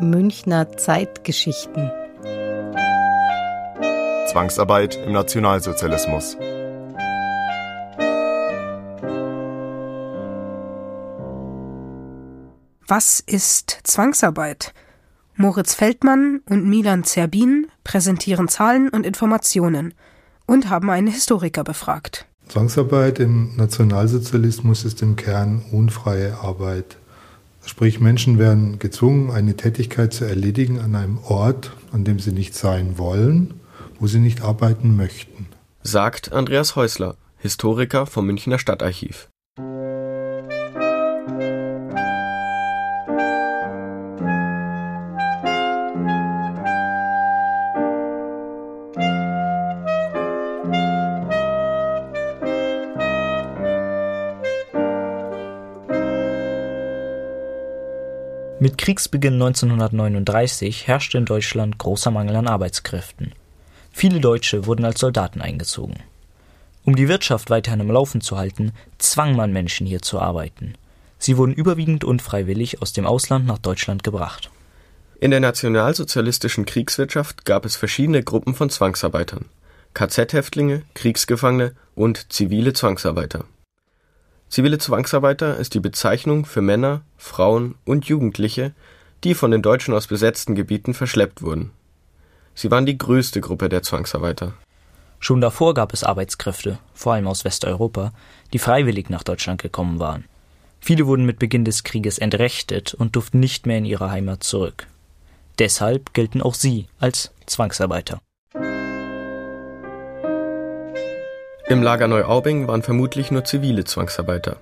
Münchner Zeitgeschichten. Zwangsarbeit im Nationalsozialismus. Was ist Zwangsarbeit? Moritz Feldmann und Milan Zerbin präsentieren Zahlen und Informationen und haben einen Historiker befragt. Zwangsarbeit im Nationalsozialismus ist im Kern unfreie Arbeit. Sprich, Menschen werden gezwungen, eine Tätigkeit zu erledigen an einem Ort, an dem sie nicht sein wollen, wo sie nicht arbeiten möchten. Sagt Andreas Häusler, Historiker vom Münchner Stadtarchiv. Mit Kriegsbeginn 1939 herrschte in Deutschland großer Mangel an Arbeitskräften. Viele Deutsche wurden als Soldaten eingezogen. Um die Wirtschaft weiterhin am Laufen zu halten, zwang man Menschen hier zu arbeiten. Sie wurden überwiegend unfreiwillig aus dem Ausland nach Deutschland gebracht. In der nationalsozialistischen Kriegswirtschaft gab es verschiedene Gruppen von Zwangsarbeitern. KZ-Häftlinge, Kriegsgefangene und zivile Zwangsarbeiter. Zivile Zwangsarbeiter ist die Bezeichnung für Männer, Frauen und Jugendliche, die von den Deutschen aus besetzten Gebieten verschleppt wurden. Sie waren die größte Gruppe der Zwangsarbeiter. Schon davor gab es Arbeitskräfte, vor allem aus Westeuropa, die freiwillig nach Deutschland gekommen waren. Viele wurden mit Beginn des Krieges entrechtet und durften nicht mehr in ihre Heimat zurück. Deshalb gelten auch sie als Zwangsarbeiter. Im Lager Neuaubing waren vermutlich nur zivile Zwangsarbeiter.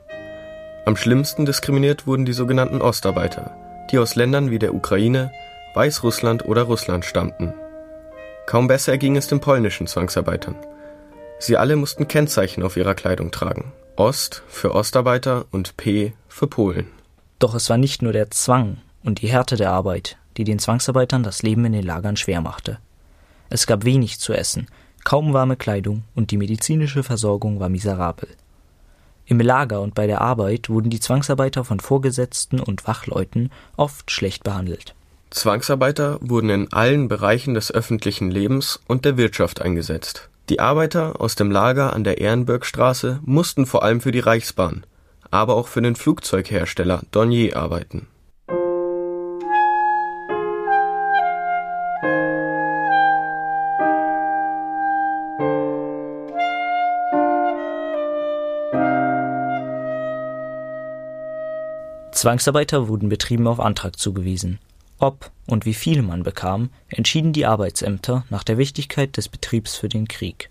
Am schlimmsten diskriminiert wurden die sogenannten Ostarbeiter, die aus Ländern wie der Ukraine, Weißrussland oder Russland stammten. Kaum besser ging es den polnischen Zwangsarbeitern. Sie alle mussten Kennzeichen auf ihrer Kleidung tragen. Ost für Ostarbeiter und P für Polen. Doch es war nicht nur der Zwang und die Härte der Arbeit, die den Zwangsarbeitern das Leben in den Lagern schwer machte. Es gab wenig zu essen, kaum warme Kleidung und die medizinische Versorgung war miserabel. Im Lager und bei der Arbeit wurden die Zwangsarbeiter von Vorgesetzten und Wachleuten oft schlecht behandelt. Zwangsarbeiter wurden in allen Bereichen des öffentlichen Lebens und der Wirtschaft eingesetzt. Die Arbeiter aus dem Lager an der Ehrenbergstraße mussten vor allem für die Reichsbahn, aber auch für den Flugzeughersteller Dornier arbeiten. Zwangsarbeiter wurden Betrieben auf Antrag zugewiesen. Ob und wie viele man bekam, entschieden die Arbeitsämter nach der Wichtigkeit des Betriebs für den Krieg.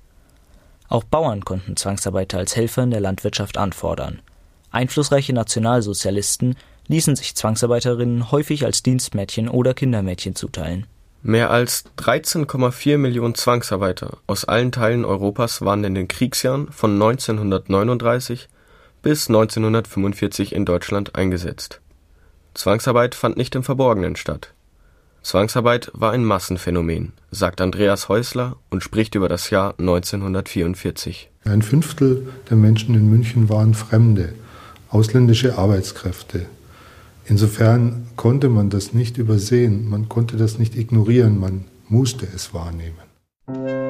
Auch Bauern konnten Zwangsarbeiter als Helfer in der Landwirtschaft anfordern. Einflussreiche Nationalsozialisten ließen sich Zwangsarbeiterinnen häufig als Dienstmädchen oder Kindermädchen zuteilen. Mehr als 13,4 Millionen Zwangsarbeiter aus allen Teilen Europas waren in den Kriegsjahren von 1939 bis 1945 in Deutschland eingesetzt. Zwangsarbeit fand nicht im Verborgenen statt. Zwangsarbeit war ein Massenphänomen, sagt Andreas Häusler und spricht über das Jahr 1944. Ein Fünftel der Menschen in München waren Fremde, ausländische Arbeitskräfte. Insofern konnte man das nicht übersehen, man konnte das nicht ignorieren, man musste es wahrnehmen.